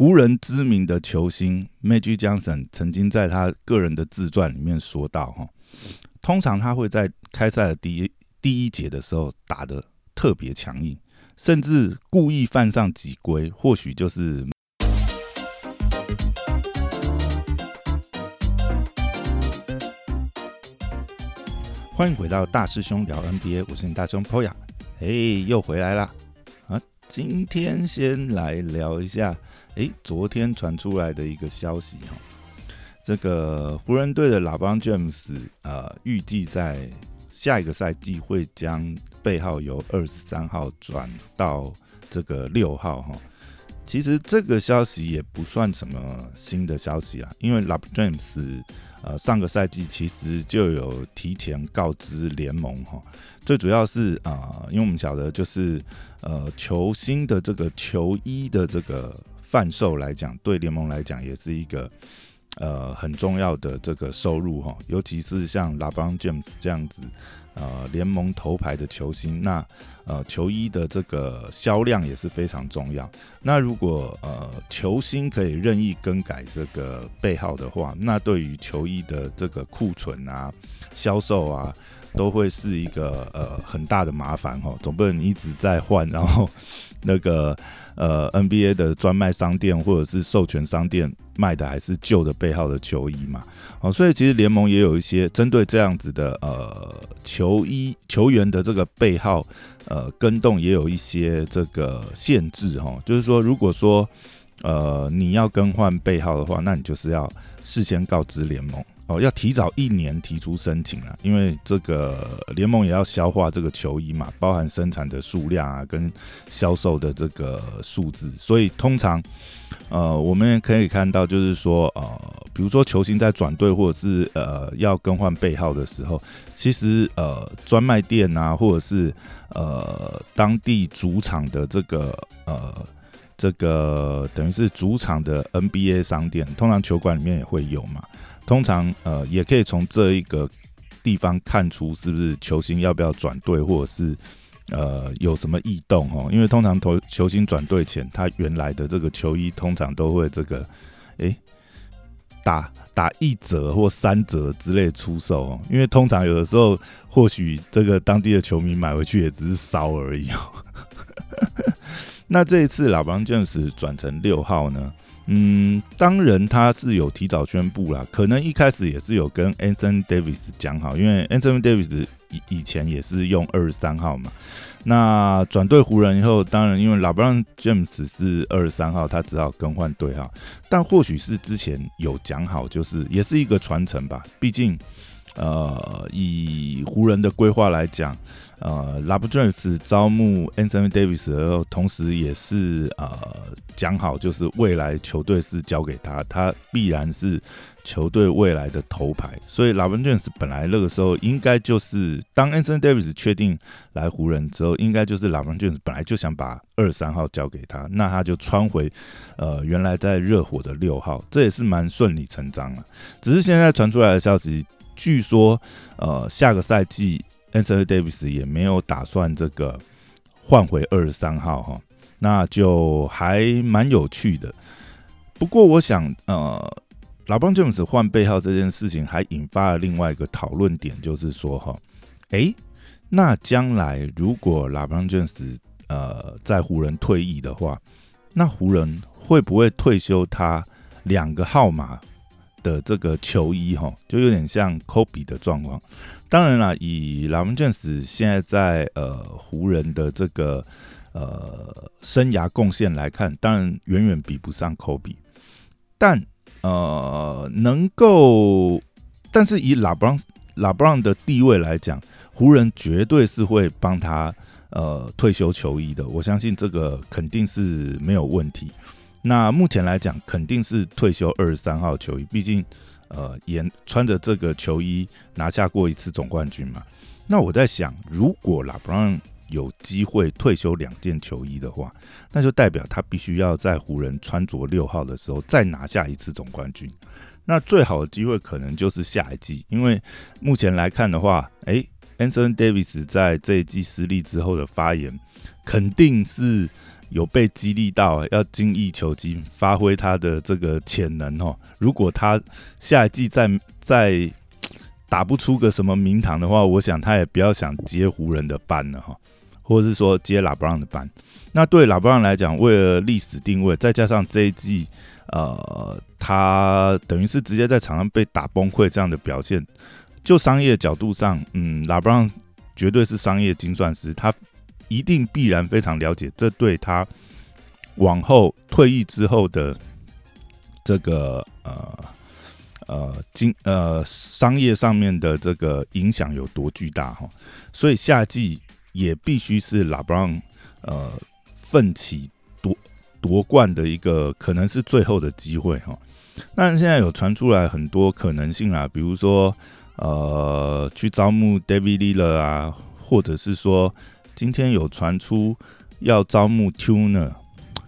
湖人知名的球星 Magic Johnson 曾经在他个人的自传里面说到，哈，通常他会在开赛的第一第一节的时候打的特别强硬，甚至故意犯上几规，或许就是。欢迎回到大师兄聊 NBA，我是你大师兄 Poya，哎，又回来啦。啊！今天先来聊一下。哎，昨天传出来的一个消息哈，这个湖人队的拉邦詹姆斯呃，预计在下一个赛季会将背号由二十三号转到这个六号哈。其实这个消息也不算什么新的消息啦，因为拉邦詹姆斯呃上个赛季其实就有提前告知联盟哈。最主要是啊，因为我们晓得就是呃球星的这个球衣的这个。贩售来讲，对联盟来讲也是一个呃很重要的这个收入哈，尤其是像 LeBron James 这样子呃联盟头牌的球星，那呃球衣的这个销量也是非常重要。那如果呃球星可以任意更改这个背号的话，那对于球衣的这个库存啊、销售啊，都会是一个呃很大的麻烦哦，总不能一直在换，然后 那个。呃，NBA 的专卖商店或者是授权商店卖的还是旧的背号的球衣嘛？哦，所以其实联盟也有一些针对这样子的呃球衣球员的这个背号呃跟动也有一些这个限制哈。就是说，如果说呃你要更换背号的话，那你就是要事先告知联盟。哦，要提早一年提出申请啊，因为这个联盟也要消化这个球衣嘛，包含生产的数量啊，跟销售的这个数字，所以通常，呃，我们也可以看到，就是说，呃，比如说球星在转队或者是呃要更换背号的时候，其实呃专卖店啊，或者是呃当地主场的这个呃这个等于是主场的 NBA 商店，通常球馆里面也会有嘛。通常，呃，也可以从这一个地方看出是不是球星要不要转队，或者是呃有什么异动哦。因为通常投球星转队前，他原来的这个球衣通常都会这个，诶打打一折或三折之类出售哦。因为通常有的时候，或许这个当地的球迷买回去也只是烧而已哦。那这一次老邦詹姆斯转成六号呢？嗯，当然他是有提早宣布啦，可能一开始也是有跟 Anthony Davis 讲好，因为 Anthony Davis 以以前也是用二十三号嘛。那转队湖人以后，当然因为老布朗 James 是二十三号，他只好更换队号。但或许是之前有讲好，就是也是一个传承吧。毕竟，呃，以湖人的规划来讲。呃，拉布詹斯招募 Anthony Davis 然后，同时也是呃讲好，就是未来球队是交给他，他必然是球队未来的头牌。所以拉布詹斯本来那个时候应该就是当 Anthony Davis 确定来湖人之后，应该就是拉布詹斯本来就想把二三号交给他，那他就穿回呃原来在热火的六号，这也是蛮顺理成章了。只是现在传出来的消息，据说呃下个赛季。Anthony Davis 也没有打算这个换回二十三号哈，那就还蛮有趣的。不过我想，呃，老邦詹姆斯换背号这件事情还引发了另外一个讨论点，就是说哈，诶，那将来如果老邦詹姆斯呃在湖人退役的话，那湖人会不会退休他两个号码？的这个球衣哈，就有点像科比的状况。当然了，以拉文詹斯现在在呃湖人的这个呃生涯贡献来看，当然远远比不上科比。但呃，能够，但是以拉布朗拉布朗的地位来讲，湖人绝对是会帮他呃退休球衣的。我相信这个肯定是没有问题。那目前来讲，肯定是退休二十三号球衣，毕竟，呃，也穿着这个球衣拿下过一次总冠军嘛。那我在想，如果拉布朗有机会退休两件球衣的话，那就代表他必须要在湖人穿着六号的时候再拿下一次总冠军。那最好的机会可能就是下一季，因为目前来看的话，诶 a n t h o n Davis 在这一季失利之后的发言，肯定是。有被激励到，要精益求精，发挥他的这个潜能哦。如果他下一季再再 打不出个什么名堂的话，我想他也不要想接湖人的班了哈，或者是说接拉布朗的班。那对拉布朗来讲，为了历史定位，再加上这一季，呃，他等于是直接在场上被打崩溃这样的表现，就商业角度上，嗯，拉布朗绝对是商业精算师，他。一定必然非常了解，这对他往后退役之后的这个呃呃经呃商业上面的这个影响有多巨大哈，所以夏季也必须是拉布朗呃奋起夺夺冠的一个可能是最后的机会哈。那现在有传出来很多可能性啊，比如说呃去招募 David Lillard 啊，或者是说。今天有传出要招募 tuner，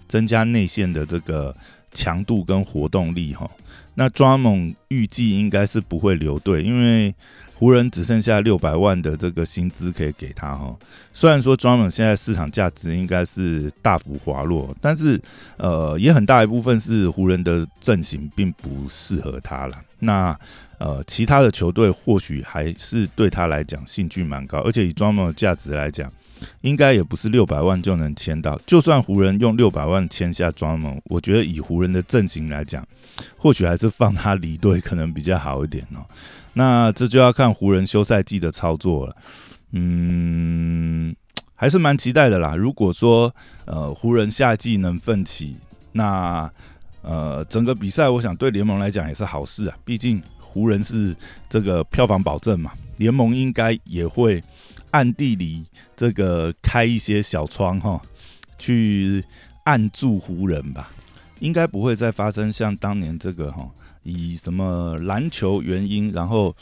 增加内线的这个强度跟活动力哈。那 Drummond 预计应该是不会留队，因为湖人只剩下六百万的这个薪资可以给他哈。虽然说 Drummond 现在市场价值应该是大幅滑落，但是呃也很大一部分是湖人的阵型并不适合他了。那呃其他的球队或许还是对他来讲兴趣蛮高，而且以 Drummond 的价值来讲。应该也不是六百万就能签到，就算湖人用六百万签下庄门，我觉得以湖人的阵型来讲，或许还是放他离队可能比较好一点哦。那这就要看湖人休赛季的操作了。嗯，还是蛮期待的啦。如果说呃湖人夏季能奋起，那呃整个比赛我想对联盟来讲也是好事啊。毕竟湖人是这个票房保证嘛，联盟应该也会。暗地里这个开一些小窗哈，去暗助湖人吧，应该不会再发生像当年这个哈，以什么篮球原因，然后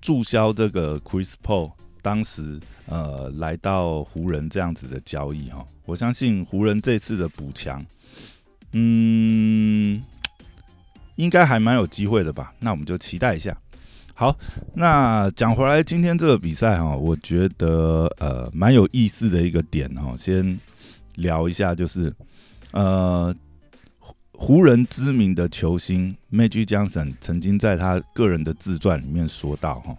注销这个 Chris Paul 当时呃来到湖人这样子的交易哈。我相信湖人这次的补强，嗯，应该还蛮有机会的吧。那我们就期待一下。好，那讲回来，今天这个比赛哈，我觉得呃蛮有意思的一个点哈，先聊一下，就是呃湖人知名的球星 Magic Johnson 曾经在他个人的自传里面说到哈，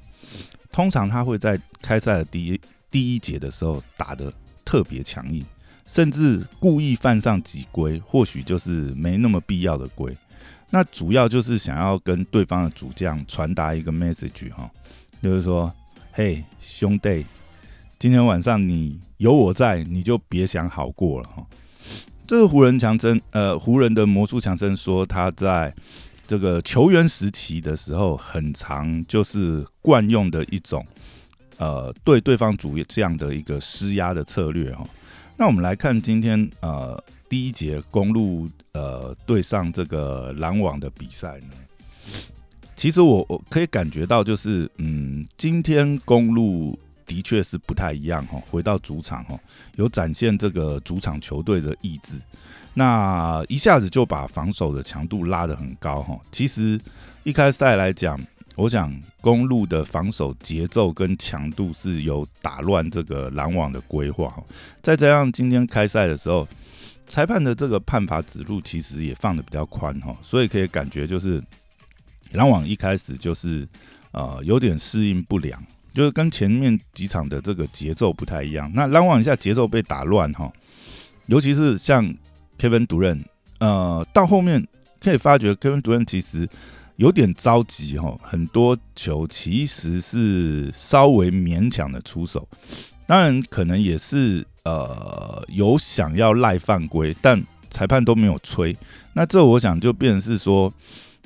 通常他会在开赛的第一第一节的时候打的特别强硬，甚至故意犯上几规，或许就是没那么必要的规。那主要就是想要跟对方的主将传达一个 message 哈，就是说，嘿，兄弟，今天晚上你有我在，你就别想好过了哈。这个湖人强森，呃，湖人的魔术强森说，他在这个球员时期的时候，很长就是惯用的一种，呃，对对方主这样的一个施压的策略哈。那我们来看今天呃第一节公路。呃，对上这个篮网的比赛呢，其实我我可以感觉到，就是嗯，今天公路的确是不太一样哈。回到主场哈，有展现这个主场球队的意志，那一下子就把防守的强度拉得很高哈。其实一开赛来讲，我想公路的防守节奏跟强度是有打乱这个篮网的规划哈。再加上今天开赛的时候。裁判的这个判罚指路其实也放的比较宽哈，所以可以感觉就是篮网一开始就是呃有点适应不良，就是跟前面几场的这个节奏不太一样。那篮网一下节奏被打乱哈，尤其是像 Kevin 主任，呃，到后面可以发觉 Kevin 主任其实有点着急哈，很多球其实是稍微勉强的出手，当然可能也是。呃，有想要赖犯规，但裁判都没有吹。那这我想就变成是说，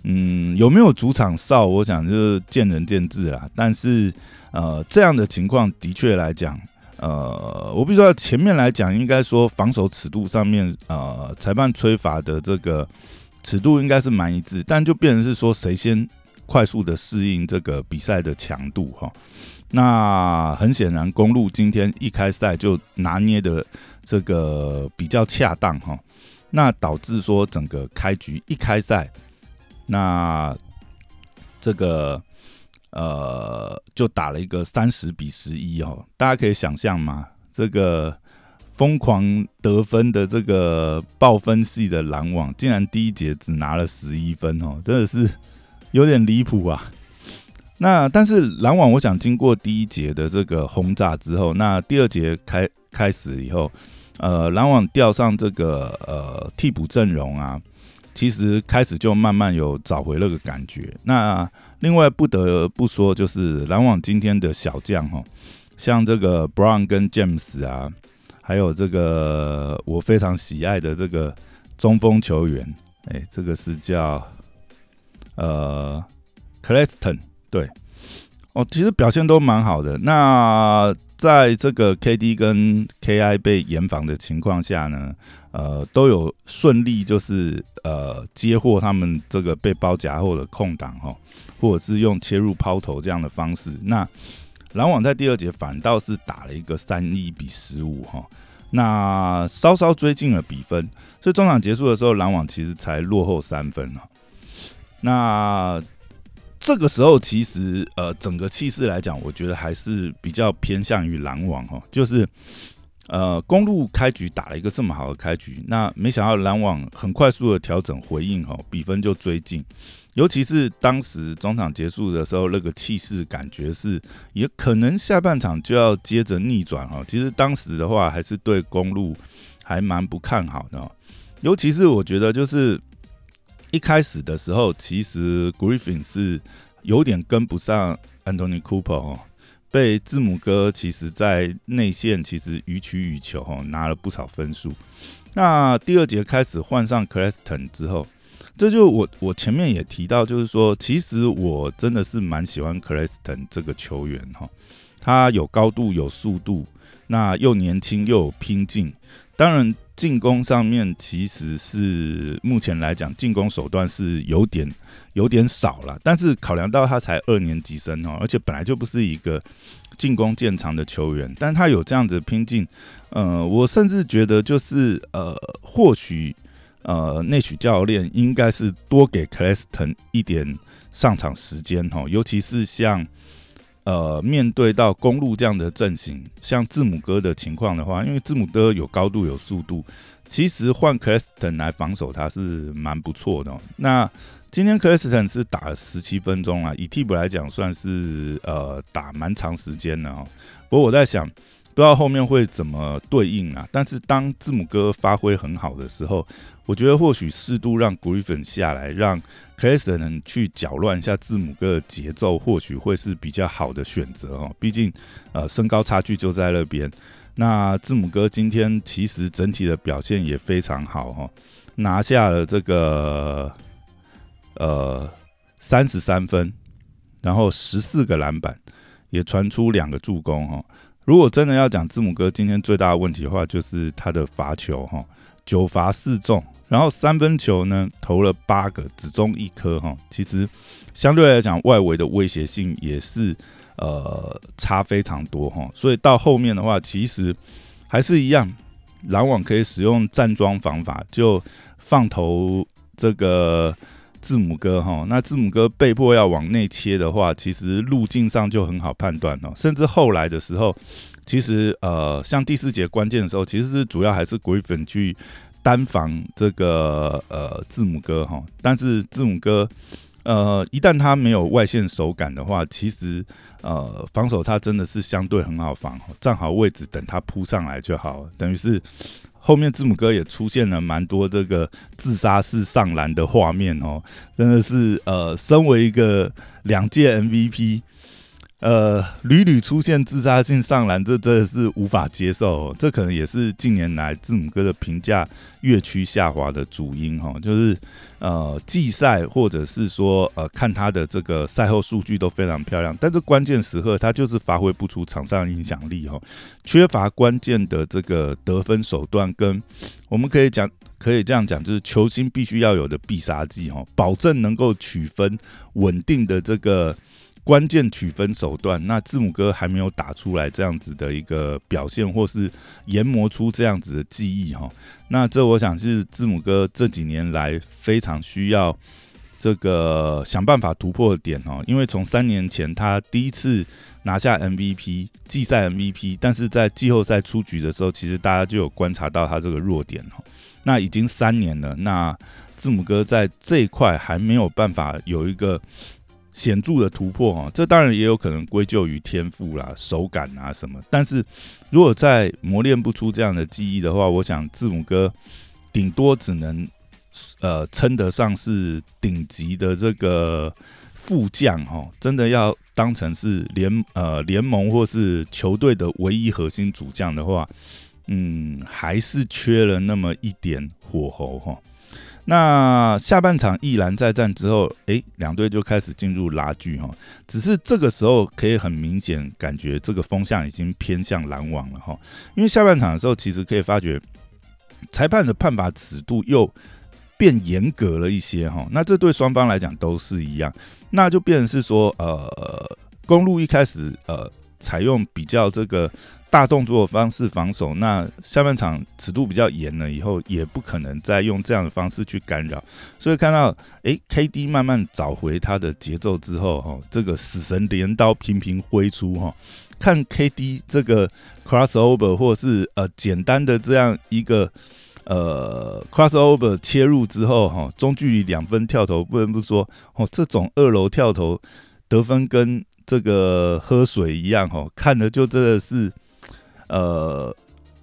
嗯，有没有主场哨？我想就是见仁见智啦。但是，呃，这样的情况的确来讲，呃，我必须说前面来讲，应该说防守尺度上面，呃，裁判吹罚的这个尺度应该是蛮一致。但就变成是说，谁先快速的适应这个比赛的强度哈？那很显然，公路今天一开赛就拿捏的这个比较恰当哈，那导致说整个开局一开赛，那这个呃就打了一个三十比十一哦，大家可以想象吗？这个疯狂得分的这个爆分系的篮网，竟然第一节只拿了十一分哦，真的是有点离谱啊。那但是篮网，我想经过第一节的这个轰炸之后，那第二节开开始以后，呃，篮网调上这个呃替补阵容啊，其实开始就慢慢有找回那个感觉。那另外不得不说，就是篮网今天的小将哈，像这个 Brown 跟 James 啊，还有这个我非常喜爱的这个中锋球员，哎，这个是叫呃 Clayton。对，哦，其实表现都蛮好的。那在这个 KD 跟 KI 被严防的情况下呢，呃，都有顺利就是呃接获他们这个被包夹后的空档哈，或者是用切入抛投这样的方式。那篮网在第二节反倒是打了一个三一比十五哈，那稍稍追进了比分，所以中场结束的时候，篮网其实才落后三分哈。那这个时候，其实呃，整个气势来讲，我觉得还是比较偏向于篮网哈。就是呃，公路开局打了一个这么好的开局，那没想到篮网很快速的调整回应哈，比分就追进。尤其是当时中场结束的时候，那个气势感觉是也可能下半场就要接着逆转哈。其实当时的话，还是对公路还蛮不看好的。尤其是我觉得就是。一开始的时候，其实 Griffin 是有点跟不上 Anthony Cooper 哦，被字母哥其实在内线其实予取予求哦，拿了不少分数。那第二节开始换上 Claston 之后，这就我我前面也提到，就是说，其实我真的是蛮喜欢 Claston 这个球员哈，他有高度有速度，那又年轻又有拼劲，当然。进攻上面其实是目前来讲，进攻手段是有点有点少了。但是考量到他才二年级生哦，而且本来就不是一个进攻见长的球员，但他有这样子拼劲，呃，我甚至觉得就是呃，或许呃，内许教练应该是多给 Claston 一点上场时间哈，尤其是像。呃，面对到公路这样的阵型，像字母哥的情况的话，因为字母哥有高度有速度，其实换 c l a s t o n 来防守他是蛮不错的。那今天 c l a s t o n 是打了十七分钟啊，以替补来讲算是呃打蛮长时间的哦。不过我在想。不知道后面会怎么对应啊？但是当字母哥发挥很好的时候，我觉得或许适度让 Griffin 下来，让 c l a s t o n 去搅乱一下字母哥的节奏，或许会是比较好的选择哦。毕竟，呃，身高差距就在那边。那字母哥今天其实整体的表现也非常好哈，拿下了这个呃三十三分，然后十四个篮板，也传出两个助攻哈。如果真的要讲字母哥今天最大的问题的话，就是他的罚球哈，九罚四中，然后三分球呢投了八个，只中一颗哈。其实相对来讲，外围的威胁性也是呃差非常多哈。所以到后面的话，其实还是一样，篮网可以使用站桩方法，就放投这个。字母哥哈，那字母哥被迫要往内切的话，其实路径上就很好判断哦。甚至后来的时候，其实呃，像第四节关键的时候，其实是主要还是 Griffin 去单防这个呃字母哥哈。但是字母哥呃，一旦他没有外线手感的话，其实呃防守他真的是相对很好防，站好位置等他扑上来就好，等于是。后面字母哥也出现了蛮多这个自杀式上篮的画面哦，真的是呃，身为一个两届 MVP。呃，屡屡出现自杀性上篮，这真的是无法接受。这可能也是近年来字母哥的评价越趋下滑的主因哈。就是呃，季赛或者是说呃，看他的这个赛后数据都非常漂亮，但是关键时刻他就是发挥不出场上影响力哈，缺乏关键的这个得分手段，跟我们可以讲，可以这样讲，就是球星必须要有的必杀技哈，保证能够取分稳定的这个。关键取分手段，那字母哥还没有打出来这样子的一个表现，或是研磨出这样子的记忆哈。那这我想是字母哥这几年来非常需要这个想办法突破的点哦，因为从三年前他第一次拿下 MVP 季赛 MVP，但是在季后赛出局的时候，其实大家就有观察到他这个弱点哦。那已经三年了，那字母哥在这一块还没有办法有一个显著的突破哦。这当然也有可能归咎于天赋啦、手感啊什么。但是如果再磨练不出这样的技艺的话，我想字母哥顶多只能。呃，称得上是顶级的这个副将哈，真的要当成是联呃联盟或是球队的唯一核心主将的话，嗯，还是缺了那么一点火候哈。那下半场一篮再战之后，诶，两队就开始进入拉锯哈。只是这个时候可以很明显感觉这个风向已经偏向篮网了哈，因为下半场的时候其实可以发觉裁判的判罚尺度又。变严格了一些哈，那这对双方来讲都是一样，那就变成是说，呃，公路一开始呃采用比较这个大动作的方式防守，那下半场尺度比较严了以后，也不可能再用这样的方式去干扰，所以看到诶 k d 慢慢找回他的节奏之后哈，这个死神镰刀频频挥出哈，看 KD 这个 crossover 或是呃简单的这样一个。呃，crossover 切入之后，哈，中距离两分跳投，不能不说，哦，这种二楼跳投得分跟这个喝水一样，哈，看的就真的是，呃，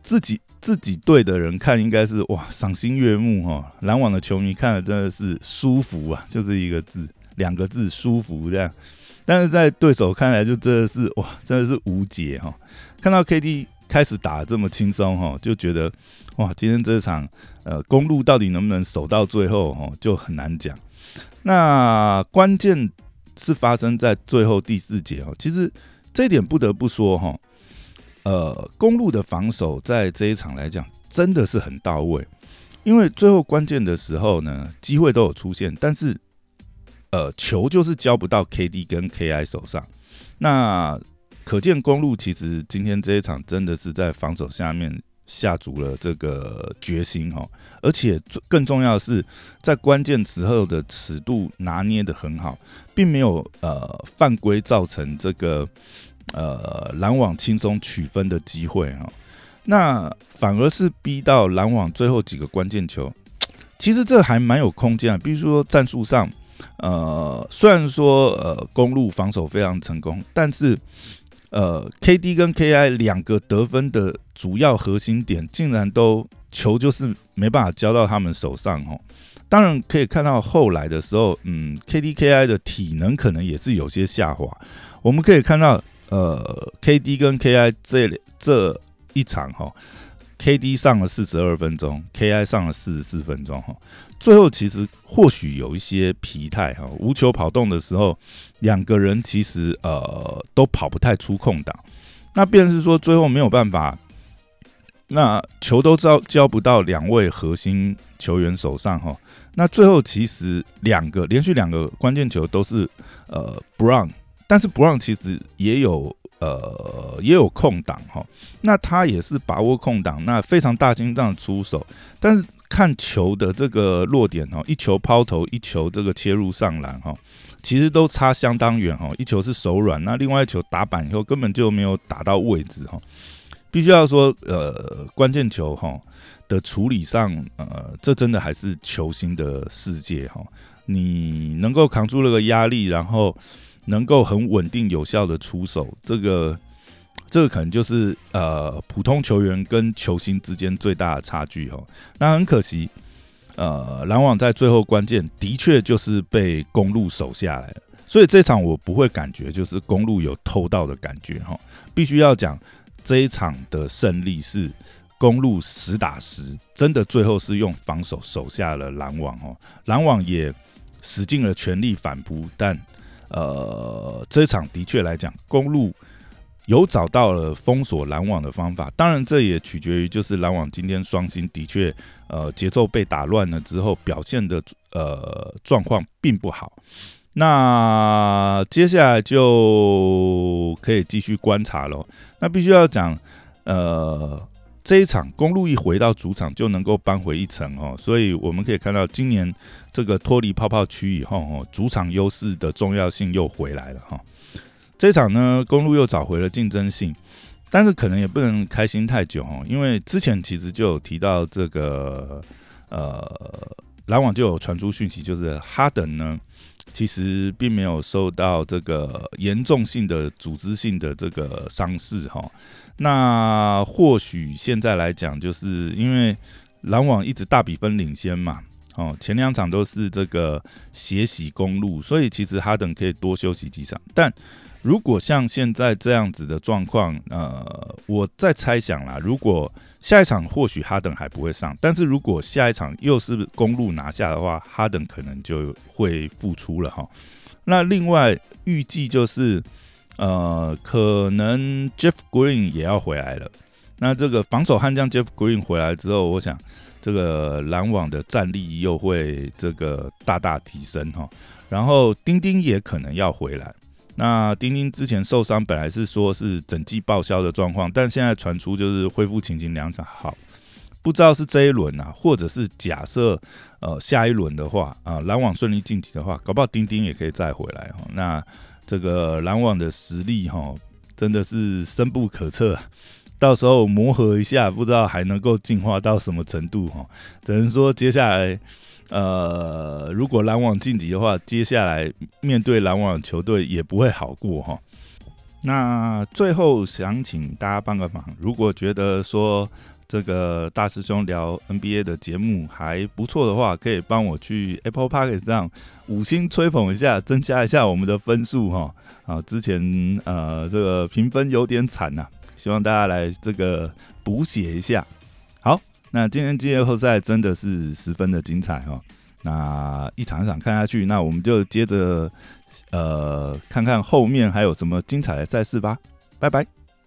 自己自己队的人看应该是哇，赏心悦目，哈，篮网的球迷看的真的是舒服啊，就是一个字，两个字，舒服这样，但是在对手看来就真的是哇，真的是无解，哈，看到 KD。开始打这么轻松哈，就觉得哇，今天这场呃公路到底能不能守到最后哈，就很难讲。那关键是发生在最后第四节哦，其实这一点不得不说哈，呃，公路的防守在这一场来讲真的是很到位，因为最后关键的时候呢，机会都有出现，但是呃球就是交不到 KD 跟 KI 手上，那。可见公路其实今天这一场真的是在防守下面下足了这个决心哈，而且更重要的是在关键时候的尺度拿捏的很好，并没有呃犯规造成这个呃篮网轻松取分的机会哈，那反而是逼到篮网最后几个关键球，其实这还蛮有空间啊，比如说战术上，呃虽然说呃公路防守非常成功，但是。呃，KD 跟 KI 两个得分的主要核心点，竟然都球就是没办法交到他们手上哦。当然可以看到后来的时候，嗯，KD、KI 的体能可能也是有些下滑。我们可以看到，呃，KD 跟 KI 这这一场哈。KD 上了四十二分钟，KI 上了四十四分钟哈。最后其实或许有一些疲态哈，无球跑动的时候，两个人其实呃都跑不太出空档。那便是说最后没有办法，那球都交交不到两位核心球员手上哈。那最后其实两个连续两个关键球都是呃 Brown，但是 Brown 其实也有。呃，也有空档哈，那他也是把握空档，那非常大心脏出手，但是看球的这个落点哈，一球抛投，一球这个切入上篮哈，其实都差相当远哈，一球是手软，那另外一球打板以后根本就没有打到位置哈，必须要说呃关键球哈的处理上，呃，这真的还是球星的世界哈，你能够扛住那个压力，然后。能够很稳定有效的出手，这个这个可能就是呃普通球员跟球星之间最大的差距哈。那很可惜，呃篮网在最后关键的确就是被公路守下来了，所以这场我不会感觉就是公路有偷到的感觉哈。必须要讲这一场的胜利是公路实打实，真的最后是用防守守下了篮网哦。篮网也使尽了全力反扑，但呃，这场的确来讲，公路有找到了封锁篮网的方法。当然，这也取决于就是篮网今天双星的确呃节奏被打乱了之后，表现的呃状况并不好。那接下来就可以继续观察喽。那必须要讲，呃，这一场公路一回到主场就能够扳回一城哦，所以我们可以看到今年这个脱离泡泡区以后哦，主场优势的重要性又回来了哈。这场呢，公路又找回了竞争性，但是可能也不能开心太久哦，因为之前其实就有提到这个呃，篮网就有传出讯息，就是哈登呢。其实并没有受到这个严重性的组织性的这个伤势哈，那或许现在来讲，就是因为篮网一直大比分领先嘛，哦，前两场都是这个血洗公路，所以其实哈登可以多休息几场，但。如果像现在这样子的状况，呃，我在猜想啦，如果下一场或许哈登还不会上，但是如果下一场又是公路拿下的话，哈登可能就会复出了哈。那另外预计就是，呃，可能 Jeff Green 也要回来了。那这个防守悍将 Jeff Green 回来之后，我想这个篮网的战力又会这个大大提升哈。然后丁丁也可能要回来。那丁丁之前受伤，本来是说是整季报销的状况，但现在传出就是恢复情形良好，不知道是这一轮啊，或者是假设呃下一轮的话啊，篮网顺利晋级的话，搞不好丁丁也可以再回来哈。那这个篮网的实力哈，真的是深不可测，到时候磨合一下，不知道还能够进化到什么程度哈。只能说接下来。呃，如果篮网晋级的话，接下来面对篮网球队也不会好过哈。那最后想请大家帮个忙，如果觉得说这个大师兄聊 NBA 的节目还不错的话，可以帮我去 Apple Park 上五星吹捧一下，增加一下我们的分数哈。啊，之前呃这个评分有点惨呐，希望大家来这个补写一下。好。那今天季后赛真的是十分的精彩哦。那一场一场看下去，那我们就接着呃看看后面还有什么精彩的赛事吧。拜拜。